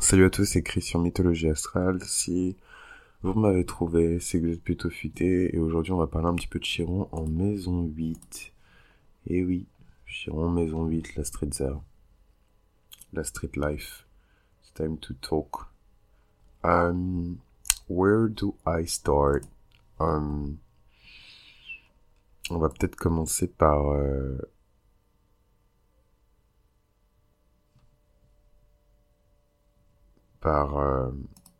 Salut à tous, c'est Christian Mythologie Astrale. Si vous m'avez trouvé, c'est que vous êtes plutôt futé. Et aujourd'hui, on va parler un petit peu de Chiron en maison 8. Et oui, Chiron maison 8, la street zero. La street life. It's time to talk. Um, where do I start? Um, on va peut-être commencer par... Euh, par, euh,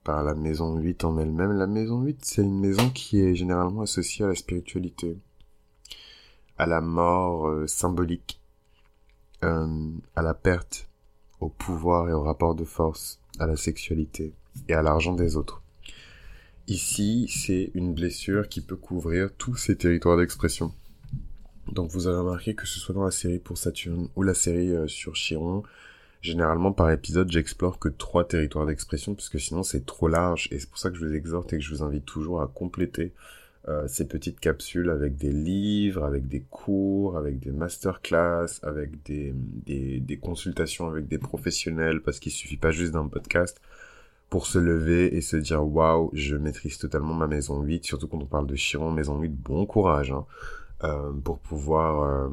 par la maison 8 en elle-même. La maison 8, c'est une maison qui est généralement associée à la spiritualité, à la mort euh, symbolique, euh, à la perte, au pouvoir et au rapport de force, à la sexualité et à l'argent des autres. Ici, c'est une blessure qui peut couvrir tous ces territoires d'expression. Donc vous avez remarqué que ce soit dans la série pour Saturne ou la série sur Chiron, Généralement, par épisode, j'explore que trois territoires d'expression, puisque sinon c'est trop large, et c'est pour ça que je vous exhorte et que je vous invite toujours à compléter euh, ces petites capsules avec des livres, avec des cours, avec des masterclass, avec des, des, des consultations avec des professionnels, parce qu'il suffit pas juste d'un podcast pour se lever et se dire waouh, je maîtrise totalement ma maison 8, surtout quand on parle de Chiron, maison 8, bon courage, hein, euh, pour pouvoir euh,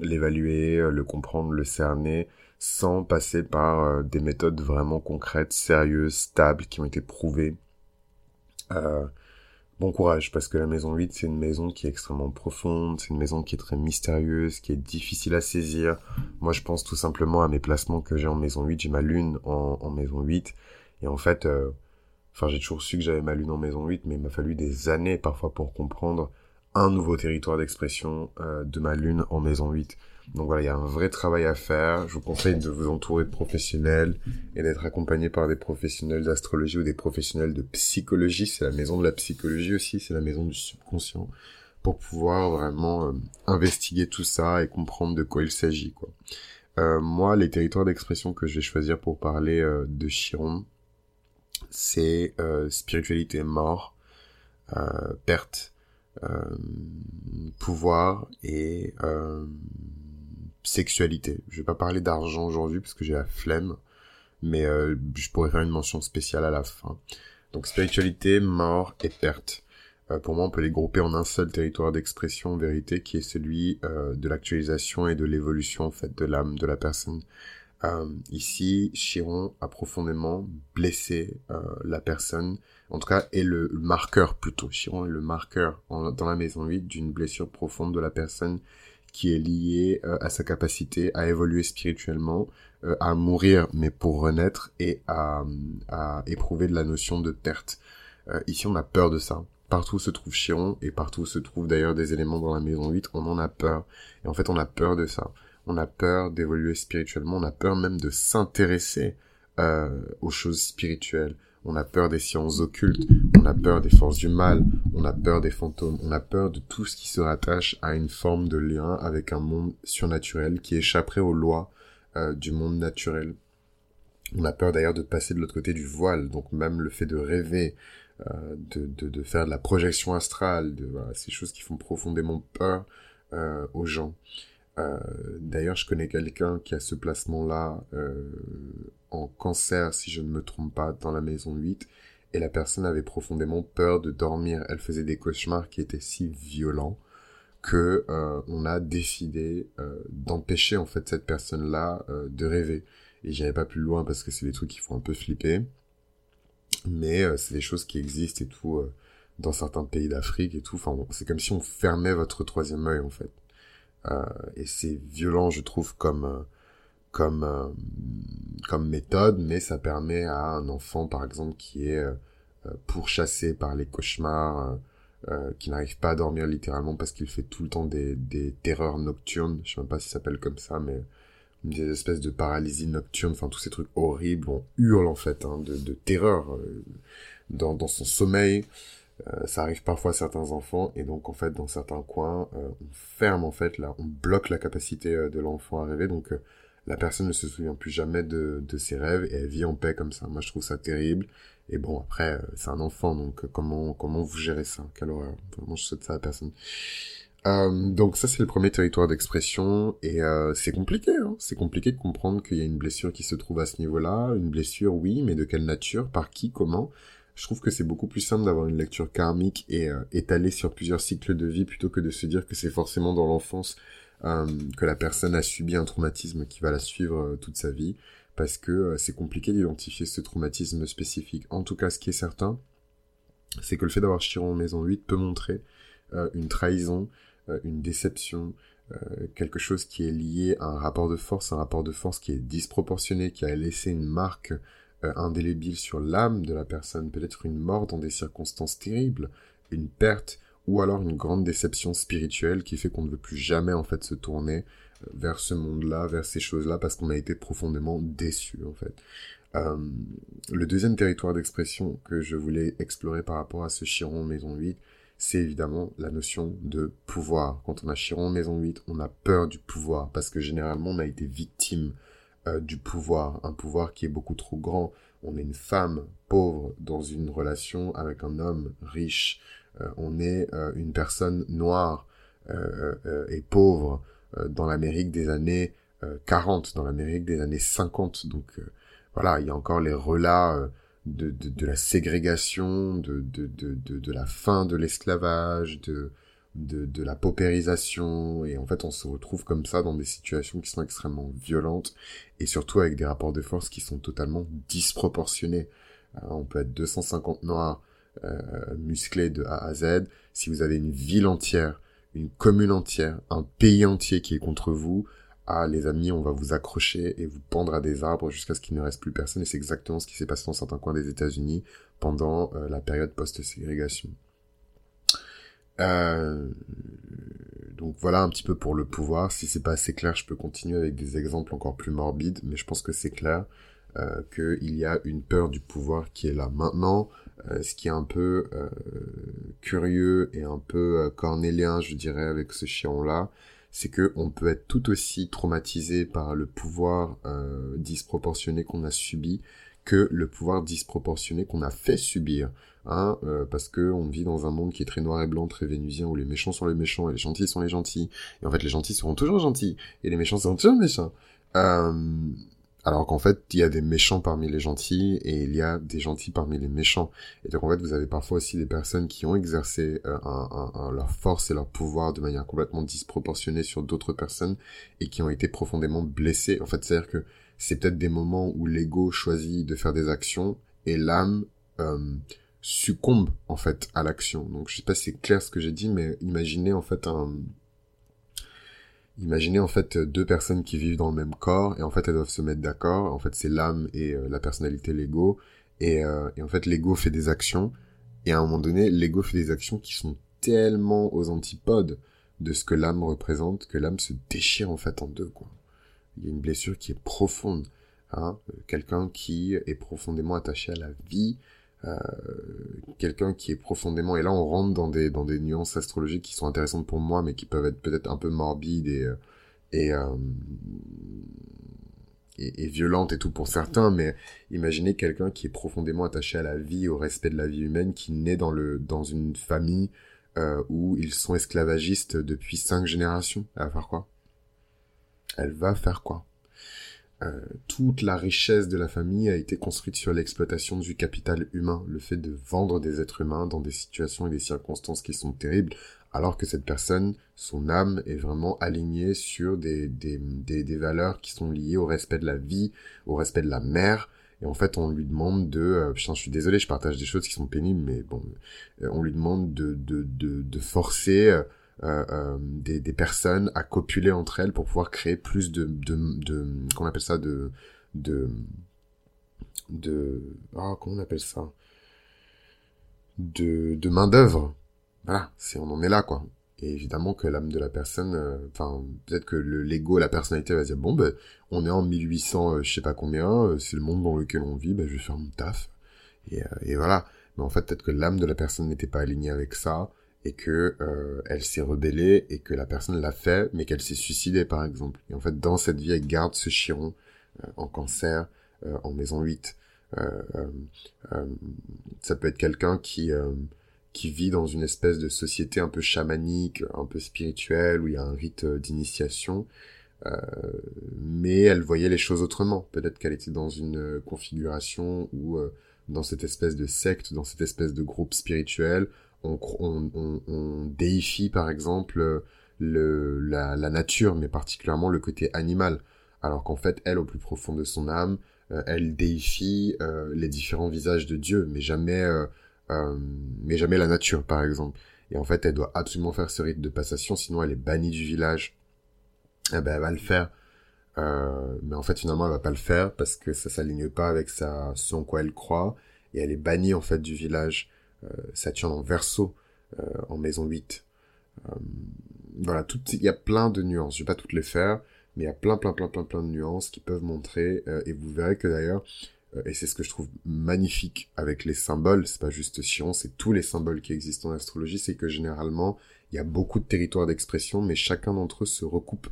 l'évaluer, le comprendre, le cerner, sans passer par euh, des méthodes vraiment concrètes, sérieuses, stables, qui ont été prouvées. Euh, bon courage, parce que la maison 8, c'est une maison qui est extrêmement profonde, c'est une maison qui est très mystérieuse, qui est difficile à saisir. Moi, je pense tout simplement à mes placements que j'ai en maison 8. J'ai ma lune en, maison 8. Et en fait, euh, enfin, j'ai toujours su que j'avais ma lune en maison 8, mais il m'a fallu des années parfois pour comprendre un nouveau territoire d'expression de ma lune en maison 8. Donc voilà, il y a un vrai travail à faire. Je vous conseille de vous entourer de professionnels et d'être accompagné par des professionnels d'astrologie ou des professionnels de psychologie. C'est la maison de la psychologie aussi, c'est la maison du subconscient pour pouvoir vraiment euh, investiguer tout ça et comprendre de quoi il s'agit. Euh, moi, les territoires d'expression que je vais choisir pour parler euh, de Chiron, c'est spiritualité mort, perte, pouvoir et sexualité. Je vais pas parler d'argent aujourd'hui parce que j'ai la flemme, mais euh, je pourrais faire une mention spéciale à la fin. Donc spiritualité, mort et perte. Euh, pour moi, on peut les grouper en un seul territoire d'expression, vérité, qui est celui euh, de l'actualisation et de l'évolution en de l'âme de la personne. Ici, Chiron a profondément blessé la personne, en tout cas est le marqueur plutôt. Chiron est le marqueur dans la maison 8 d'une blessure profonde de la personne qui est lié euh, à sa capacité à évoluer spirituellement, euh, à mourir mais pour renaître et à, à éprouver de la notion de perte. Euh, ici on a peur de ça. Partout se trouve Chiron et partout se trouvent d'ailleurs des éléments dans la maison 8, on en a peur. Et en fait on a peur de ça. On a peur d'évoluer spirituellement, on a peur même de s'intéresser aux choses spirituelles on a peur des sciences occultes, on a peur des forces du mal, on a peur des fantômes, on a peur de tout ce qui se rattache à une forme de lien avec un monde surnaturel qui échapperait aux lois euh, du monde naturel. On a peur d'ailleurs de passer de l'autre côté du voile, donc même le fait de rêver, euh, de, faire de la projection astrale, ces choses qui font profondément peur euh, aux gens. Euh, d'ailleurs, je connais quelqu'un qui a ce placement-là euh, en cancer, si je ne me trompe pas, dans la maison 8. Et la personne avait profondément peur de dormir. Elle faisait des cauchemars qui étaient si violents que euh, on a décidé d'empêcher en fait cette personne-là de rêver. Et j'irai pas plus loin parce que c'est des trucs qui font un peu flipper. Mais c'est des choses qui existent et tout dans certains pays d'Afrique et tout. Enfin, c'est comme si on fermait votre troisième œil en fait. Euh, et c'est violent, je trouve, comme euh, comme euh, comme méthode, mais ça permet à un enfant, par exemple, qui est pourchassé par les cauchemars, qui n'arrive pas à dormir littéralement parce qu'il fait tout le temps des, des terreurs nocturnes, je sais même pas si ça s'appelle comme ça, mais des espèces de paralysie nocturne, enfin tous ces trucs horribles, on hurle en fait hein, de, de terreur dans, dans son sommeil. Euh, ça arrive parfois à certains enfants et donc en fait dans certains coins euh, on ferme en fait là on bloque la capacité euh, de l'enfant à rêver. Donc la personne ne se souvient plus jamais de, de ses rêves et elle vit en paix comme ça. Moi je trouve ça terrible. Et bon après c'est un enfant donc comment comment vous gérez ça? Quelle horreur. Vraiment je souhaite ça à personne. Euh, donc ça c'est le premier territoire d'expression et euh, c'est compliqué, hein. c'est compliqué de comprendre qu'il y a une blessure qui se trouve à ce niveau-là, une blessure oui, mais de quelle nature, par qui, comment? Je trouve que c'est beaucoup plus simple d'avoir une lecture karmique et euh, étalée sur plusieurs cycles de vie plutôt que de se dire que c'est forcément dans l'enfance euh, que la personne a subi un traumatisme qui va la suivre euh, toute sa vie, parce que c'est compliqué d'identifier ce traumatisme spécifique. En tout cas, ce qui est certain, c'est que le fait d'avoir Chiron en maison 8 peut montrer une trahison, une déception, quelque chose qui est lié à un rapport de force, un rapport de force qui est disproportionné, qui a laissé une marque euh, indélébile sur l'âme de la personne, peut-être une mort dans des circonstances terribles, une perte, ou alors une grande déception spirituelle qui fait qu'on ne veut plus jamais en fait se tourner euh, vers ce monde-là, vers ces choses-là, parce qu'on a été profondément déçu en fait. Euh, le deuxième territoire d'expression que je voulais explorer par rapport à ce Chiron Maison 8, c'est évidemment la notion de pouvoir. Quand on a Chiron Maison 8, on a peur du pouvoir, parce que généralement on a été victime euh, du pouvoir, un pouvoir qui est beaucoup trop grand. On est une femme pauvre dans une relation avec un homme riche. Euh, on est euh, une personne noire et pauvre dans l'Amérique des années 40, dans l'Amérique des années 50. Donc voilà, il y a encore les relats de, de, de, la ségrégation, de, de, de, de la fin de l'esclavage, de, de, la paupérisation et en fait on se retrouve comme ça dans des situations qui sont extrêmement violentes et surtout avec des rapports de force qui sont totalement disproportionnés. Euh, on peut être 250 noirs euh, musclés de A à Z. Si vous avez une ville entière, une commune entière, un pays entier qui est contre vous, ah les amis, on va vous accrocher et vous pendre à des arbres jusqu'à ce qu'il ne reste plus personne. Et c'est exactement ce qui s'est passé dans certains coins des États-Unis pendant euh, la période post-ségrégation. Euh, donc voilà un petit peu pour le pouvoir. Si c'est pas assez clair, je peux continuer avec des exemples encore plus morbides, mais je pense que c'est clair euh, qu'il y a une peur du pouvoir qui est là. Maintenant, euh, ce qui est un peu euh, curieux et un peu cornélien, je dirais, avec ce chiron-là, c'est que on peut être tout aussi traumatisé par le pouvoir disproportionné qu'on a subi que le pouvoir disproportionné qu'on a fait subir. Hein, euh, parce que on vit dans un monde qui est très noir et blanc, très vénusien, où les méchants sont les méchants et les gentils sont les gentils. Et en fait, les gentils seront toujours gentils et les méchants seront toujours méchants. Euh, alors qu'en fait, il y a des méchants parmi les gentils et il y a des gentils parmi les méchants. Et donc en fait, vous avez parfois aussi des personnes qui ont exercé euh, leur force et leur pouvoir de manière complètement disproportionnée sur d'autres personnes et qui ont été profondément blessées. En fait, c'est-à-dire que c'est peut-être des moments où l'ego choisit de faire des actions et l'âme euh, succombe en fait à l'action. Donc je sais pas si c'est clair ce que j'ai dit, mais imaginez en fait un Imaginez en fait deux personnes qui vivent dans le même corps et en fait elles doivent se mettre d'accord. En fait c'est l'âme et euh, la personnalité, l'ego. Et, euh, et en fait l'ego fait des actions et à un moment donné l'ego fait des actions qui sont tellement aux antipodes de ce que l'âme représente que l'âme se déchire en fait en deux quoi il y a une blessure qui est profonde. Hein, quelqu'un qui est profondément attaché à la vie, euh, quelqu'un qui est profondément et là on rentre dans des dans des nuances astrologiques qui sont intéressantes pour moi mais qui peuvent être peut-être un peu morbides et euh, euh, et, et violentes et tout pour certains mais imaginez quelqu'un qui est profondément attaché à la vie au respect de la vie humaine qui naît dans le dans une famille où ils sont esclavagistes depuis cinq générations à faire quoi elle va faire quoi? Euh, toute la richesse de la famille a été construite sur l'exploitation du capital humain, le fait de vendre des êtres humains dans des situations et des circonstances qui sont terribles, alors que cette personne, son âme est vraiment alignée sur des, des, des, valeurs qui sont liées au respect de la vie, au respect de la mère, et en fait on lui demande de euh, je suis désolé je partage des choses qui sont pénibles mais bon euh, on lui demande de de de, de forcer euh, euh, des, des, personnes à copuler entre elles pour pouvoir créer plus de, de, de qu'on appelle ça, de, de, de, ah, comment on appelle ça, de, de main d'œuvre. Voilà, c'est on en est là quoi. Et évidemment que l'âme de la personne, euh, enfin peut-être que le l'ego, la personnalité va dire bon ben on est en 1800, je sais pas combien, c'est le monde dans lequel on vit, ben je vais faire mon taf. Et, et voilà. Mais en fait peut-être que l'âme de la personne n'était pas alignée avec ça et que euh, elle s'est rebellée et que la personne l'a fait mais qu'elle s'est suicidée par exemple et en fait dans cette vie elle garde ce chiron euh, en cancer euh, en maison 8 ça peut être quelqu'un qui qui vit dans une espèce de société un peu chamanique, un peu spirituelle, où il y a un rite d'initiation. Euh, mais elle voyait les choses autrement. Peut-être qu'elle était dans une configuration où, euh, dans cette espèce de secte, dans cette espèce de groupe spirituel, on, déifie par exemple le, la, la, nature, mais particulièrement le côté animal. Alors qu'en fait, elle, au plus profond de son âme, euh, elle déifie euh, les différents visages de Dieu, mais jamais, euh, mais jamais la nature, par exemple. Et en fait, elle doit absolument faire ce rite de passation, sinon elle est bannie du village. Eh ben, elle va le faire. mais en fait, finalement, elle va pas le faire parce que ça s'aligne pas avec sa, ce en quoi elle croit. Et elle est bannie, en fait, du village. Saturne en verso, en maison 8. voilà, il y a plein de nuances. Je vais pas toutes les faire mais il y a plein, plein, plein, plein, plein de nuances qui peuvent montrer, euh, et vous verrez que d'ailleurs, euh, et c'est ce que je trouve magnifique avec les symboles, c'est pas juste Chiron, c'est tous les symboles qui existent en astrologie, c'est que généralement, il y a beaucoup de territoires d'expression, mais chacun d'entre eux se recoupe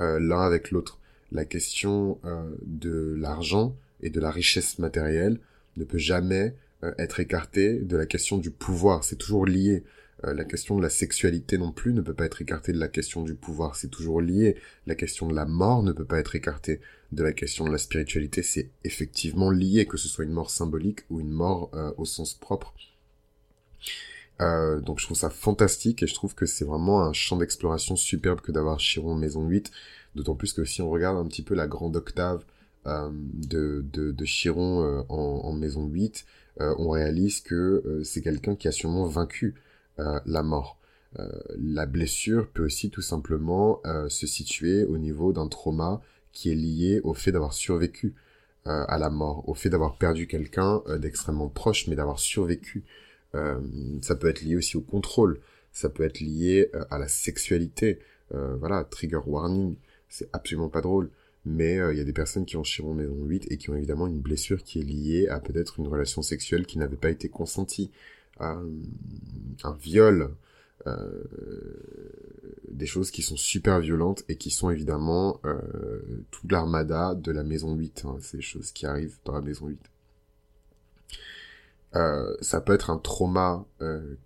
euh, l'un avec l'autre. La question de l'argent et de la richesse matérielle ne peut jamais être écartée de la question du pouvoir, c'est toujours lié. Euh, la question de la sexualité non plus ne peut pas être écartée de la question du pouvoir, c'est toujours lié. La question de la mort ne peut pas être écartée de la question de la spiritualité, c'est effectivement lié, que ce soit une mort symbolique ou une mort euh, au sens propre. Euh, donc je trouve ça fantastique et je trouve que c'est vraiment un champ d'exploration superbe que d'avoir Chiron maison 8, d'autant plus que si on regarde un petit peu la grande octave de, de, Chiron en, en, maison 8, on réalise que c'est quelqu'un qui a sûrement vaincu euh, la mort. Euh, la blessure peut aussi tout simplement euh, se situer au niveau d'un trauma qui est lié au fait d'avoir survécu à la mort, au fait d'avoir perdu quelqu'un d'extrêmement proche, mais d'avoir survécu. ça peut être lié aussi au contrôle, ça peut être lié à la sexualité. voilà, trigger warning, c'est absolument pas drôle. Mais il y a des personnes qui ont Chiron maison 8 et qui ont évidemment une blessure qui est liée à peut-être une relation sexuelle qui n'avait pas été consentie un, viol, euh, des choses qui sont super violentes et qui sont évidemment euh, l'armada de la maison 8, hein, ces choses qui arrivent dans la maison 8. Euh, ça peut être un trauma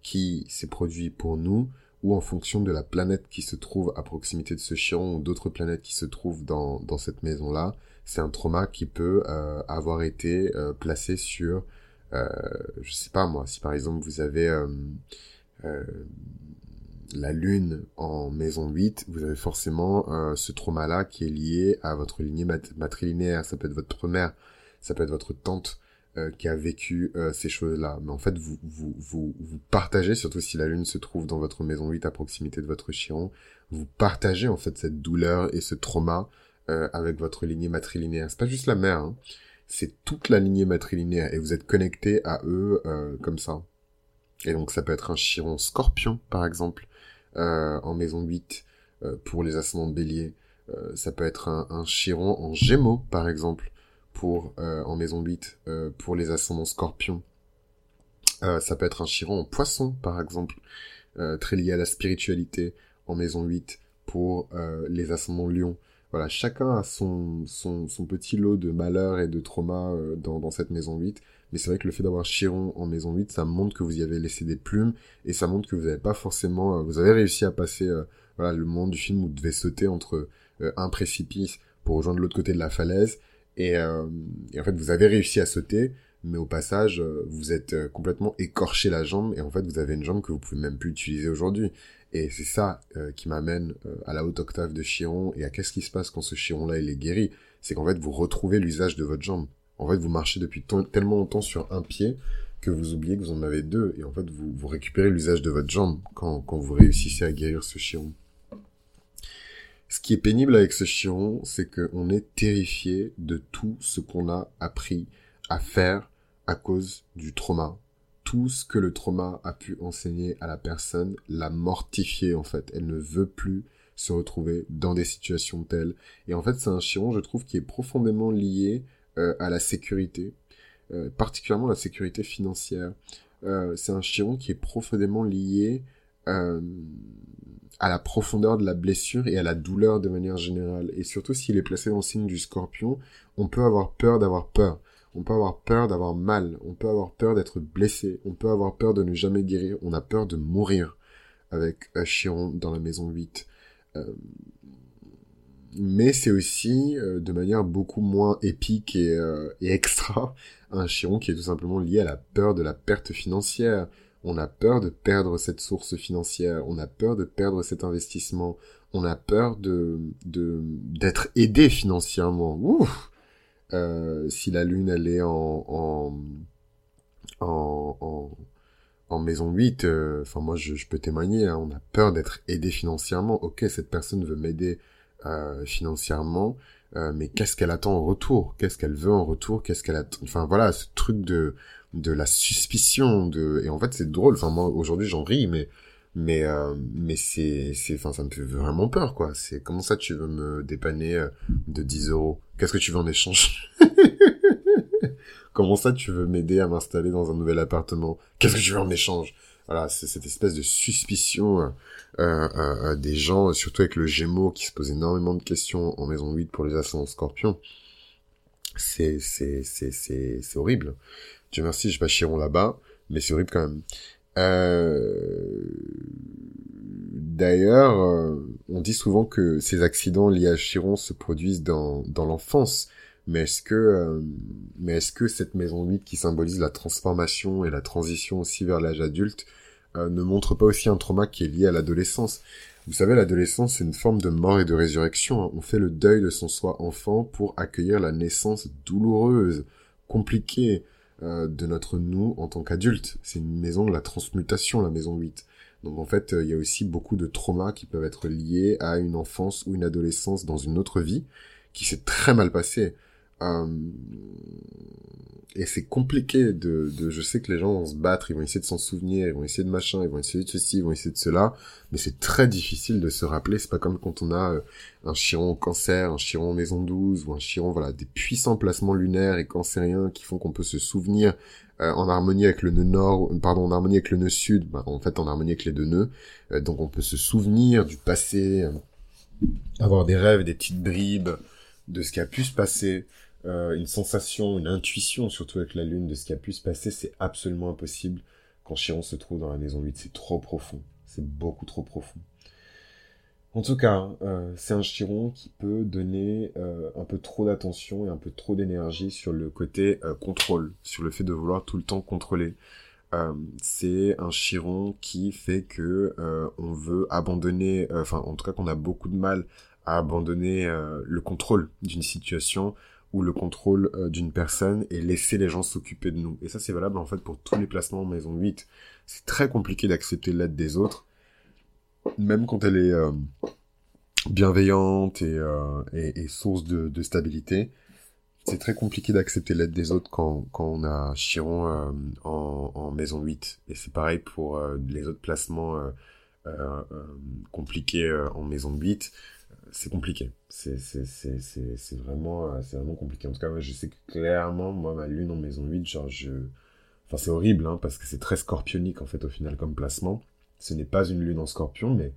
qui s'est produit pour nous ou en fonction de la planète qui se trouve à proximité de ce chiron ou d'autres planètes qui se trouvent dans, dans cette maison-là, c'est un trauma qui peut avoir été placé sur euh, je sais pas moi, si par exemple vous avez euh, euh, la lune en maison 8, vous avez forcément ce trauma-là qui est lié à votre lignée matrilinéaire. Ça peut être votre mère, ça peut être votre tante qui a vécu ces choses-là. Mais en fait, vous, vous, vous, vous partagez, surtout si la lune se trouve dans votre maison 8 à proximité de votre chiron, vous partagez en fait cette douleur et ce trauma avec votre lignée matrilinéaire. C'est pas juste la mère, hein c'est toute la lignée matrilinéaire et vous êtes connecté à eux euh, comme ça. Et donc ça peut être un chiron scorpion, par exemple, euh, en maison 8 euh, pour les ascendants de bélier. ça peut être un, chiron en gémeaux, par exemple, pour en maison 8 pour les ascendants scorpions. ça peut être un chiron en poisson, par exemple, très lié à la spiritualité en maison 8 pour les ascendants lions voilà, chacun a son, petit lot de malheurs et de traumas euh, dans, cette maison 8. Mais c'est vrai que le fait d'avoir Chiron en maison 8, ça montre que vous y avez laissé des plumes et ça montre que vous n'avez pas forcément, euh, vous avez réussi à passer, euh, voilà, le moment du film où vous devez sauter entre un précipice pour rejoindre l'autre côté de la falaise et, et, en fait vous avez réussi à sauter, mais au passage vous êtes complètement écorché la jambe et en fait vous avez une jambe que vous pouvez même plus utiliser aujourd'hui. Et c'est ça euh, qui m'amène euh, à la haute octave de Chiron et à qu'est-ce qui se passe quand ce Chiron-là il est guéri? C'est qu'en fait vous retrouvez l'usage de votre jambe. En fait vous marchez depuis tellement longtemps sur un pied que vous oubliez que vous en avez deux. Et en fait vous, vous récupérez l'usage de votre jambe quand, quand vous réussissez à guérir ce Chiron. Ce qui est pénible avec ce Chiron, c'est qu'on est terrifié de tout ce qu'on a appris à faire à cause du trauma, tout ce que le trauma a pu enseigner à la personne l'a mortifiée en fait. Elle ne veut plus se retrouver dans des situations telles. Et en fait, c'est un chiron, je trouve, qui est profondément lié euh, à la sécurité, euh, particulièrement la sécurité financière. Euh, c'est un chiron qui est profondément lié à la profondeur de la blessure et à la douleur de manière générale. Et surtout, s'il est placé dans le signe du scorpion, on peut avoir peur d'avoir peur On peut avoir peur d'avoir mal. On peut avoir peur d'être blessé. On peut avoir peur de ne jamais guérir. On a peur de mourir avec Chiron dans la maison 8. Euh, mais c'est aussi, euh, de manière beaucoup moins épique et, euh, et extra, un Chiron qui est tout simplement lié à la peur de la perte financière. On a peur de perdre cette source financière. On a peur de perdre cet investissement. On a peur de d'être aidé financièrement. Ouf euh, si la lune elle est en en en, maison 8, euh, enfin moi je, je, peux témoigner, hein, on a peur d'être aidé financièrement. Ok, cette personne veut m'aider euh, financièrement, euh, mais qu'est-ce qu'elle attend en retour? Qu'est-ce qu'elle veut en retour? Qu'est-ce qu'elle attend Enfin voilà, ce truc de de la suspicion de et en fait c'est drôle. Enfin moi aujourd'hui j'en ris, mais mais euh, mais c'est c'est enfin ça me fait vraiment peur quoi. C'est comment ça tu veux me dépanner euh, de 10 euros? Qu'est-ce que tu veux en échange? Comment ça tu veux m'aider à m'installer dans un nouvel appartement? Qu'est-ce que tu veux en échange? Voilà c'est cette espèce de suspicion euh, euh, euh, des gens surtout avec le Gémeaux qui se pose énormément de questions en maison 8 pour les ascendants Scorpions c'est c'est c'est c'est c'est horrible Dieu merci je pas Chiron là-bas mais c'est horrible quand même euh, d'ailleurs, euh, on dit souvent que ces accidents liés à Chiron se produisent dans, l'enfance. Mais est-ce que, euh, cette maison 8 qui symbolise la transformation et la transition aussi vers l'âge adulte ne montre pas aussi un trauma qui est lié à l'adolescence? Vous savez, l'adolescence, c'est une forme de mort et de résurrection. Hein. On fait le deuil de son soi enfant pour accueillir la naissance douloureuse, compliquée, euh, de notre nous en tant qu'adulte. C'est une maison de la transmutation, la maison 8. Donc en fait, euh, il y a aussi beaucoup de traumas qui peuvent être liés à une enfance ou une adolescence dans une autre vie qui s'est très mal passée. Euh, et c'est compliqué de, de, je sais que les gens vont se battre, ils vont essayer de s'en souvenir, ils vont essayer de machin, ils vont essayer de ceci, ils vont essayer de cela, mais c'est très difficile de se rappeler, c'est pas comme quand on a euh, un chiron au cancer, un chiron maison 12, ou un chiron, voilà, des puissants placements lunaires et cancériens qui font qu'on peut se souvenir euh, en harmonie avec le nœud nord, pardon, en harmonie avec le nœud sud, bah, en fait en harmonie avec les deux nœuds, euh, donc on peut se souvenir du passé, avoir des rêves, des petites bribes de ce qui a pu se passer, euh, une sensation, une intuition, surtout avec la lune, de ce qui a pu se passer, c'est absolument impossible quand Chiron se trouve dans la maison 8. C'est trop profond. C'est beaucoup trop profond. En tout cas, euh, c'est un Chiron qui peut donner euh, un peu trop d'attention et un peu trop d'énergie sur le côté contrôle, sur le fait de vouloir tout le temps contrôler. c'est un Chiron qui fait que on veut abandonner, enfin en tout cas qu'on a beaucoup de mal à abandonner le contrôle d'une situation ou le contrôle euh, d'une personne et laisser les gens s'occuper de nous. Et ça, c'est valable en fait pour tous les placements en maison 8. C'est très compliqué d'accepter l'aide des autres, même quand elle est euh, bienveillante et, euh, et, source de, de stabilité. C'est très compliqué d'accepter l'aide des autres quand, quand on a Chiron en, en, maison 8. Et c'est pareil pour les autres placements compliqués en maison 8 c'est compliqué. C'est, vraiment, euh, c'est vraiment compliqué. En tout cas, moi, je sais que clairement, moi, ma lune en maison 8, genre, je, enfin, c'est horrible, hein, parce que c'est très scorpionique, en fait, au final, comme placement. Ce n'est pas une lune en scorpion, mais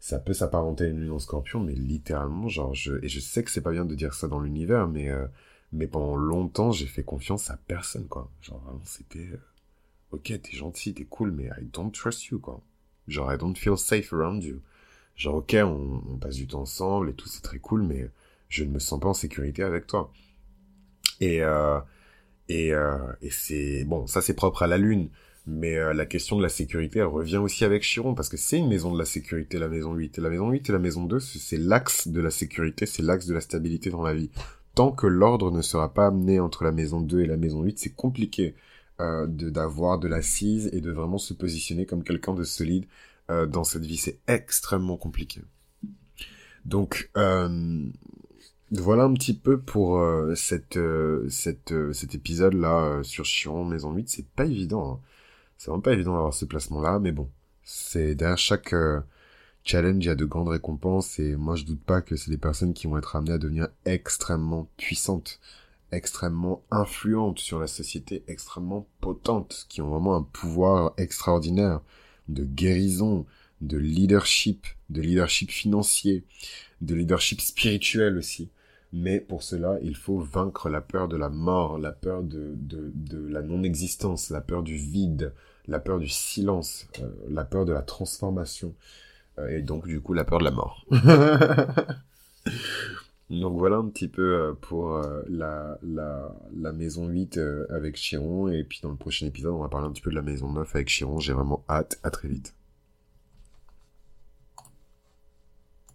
ça peut s'apparenter à une lune en scorpion, mais littéralement, genre, je, et je sais que c'est pas bien de dire ça dans l'univers, mais, euh, mais pendant longtemps, j'ai fait confiance à personne, quoi. Genre, vraiment, c'était, euh, ok, t'es gentil, t'es cool, mais I don't trust you, quoi. Genre, I don't feel safe around you. Genre, ok, on, passe du temps ensemble et tout, c'est très cool, mais je ne me sens pas en sécurité avec toi. Et, euh, et, euh, et c'est... Bon, ça c'est propre à la Lune, mais euh, la question de la sécurité, revient aussi avec Chiron, parce que c'est une maison de la sécurité, la maison 8. Et la maison 8 et la maison 2, c'est l'axe de la sécurité, c'est l'axe de la stabilité dans la vie. Tant que l'ordre ne sera pas amené entre la maison 2 et la maison 8, c'est compliqué euh, d'avoir de l'assise et de vraiment se positionner comme quelqu'un de solide euh, dans cette vie. C'est extrêmement compliqué. Donc euh, voilà un petit peu pour euh, cette, cette, cet épisode là sur Chiron Maison 8. C'est pas évident. Hein. C'est vraiment pas évident d'avoir ce placement là, mais bon, c'est derrière chaque challenge, il y a de grandes récompenses et moi je doute pas que c'est des personnes qui vont être amenées à devenir extrêmement puissantes, extrêmement influentes sur la société, extrêmement potentes, qui ont vraiment un pouvoir extraordinaire de guérison, de leadership, de leadership financier, de leadership spirituel aussi. Mais pour cela, il faut vaincre la peur de la mort, la peur de, la non-existence, la peur du vide, la peur du silence, euh, la peur de la transformation, euh, et donc du coup la peur de la mort. donc voilà un petit peu euh, pour la, la, la, maison 8 avec Chiron, et puis dans le prochain épisode on va parler un petit peu de la maison 9 avec Chiron, j'ai vraiment hâte, à très vite.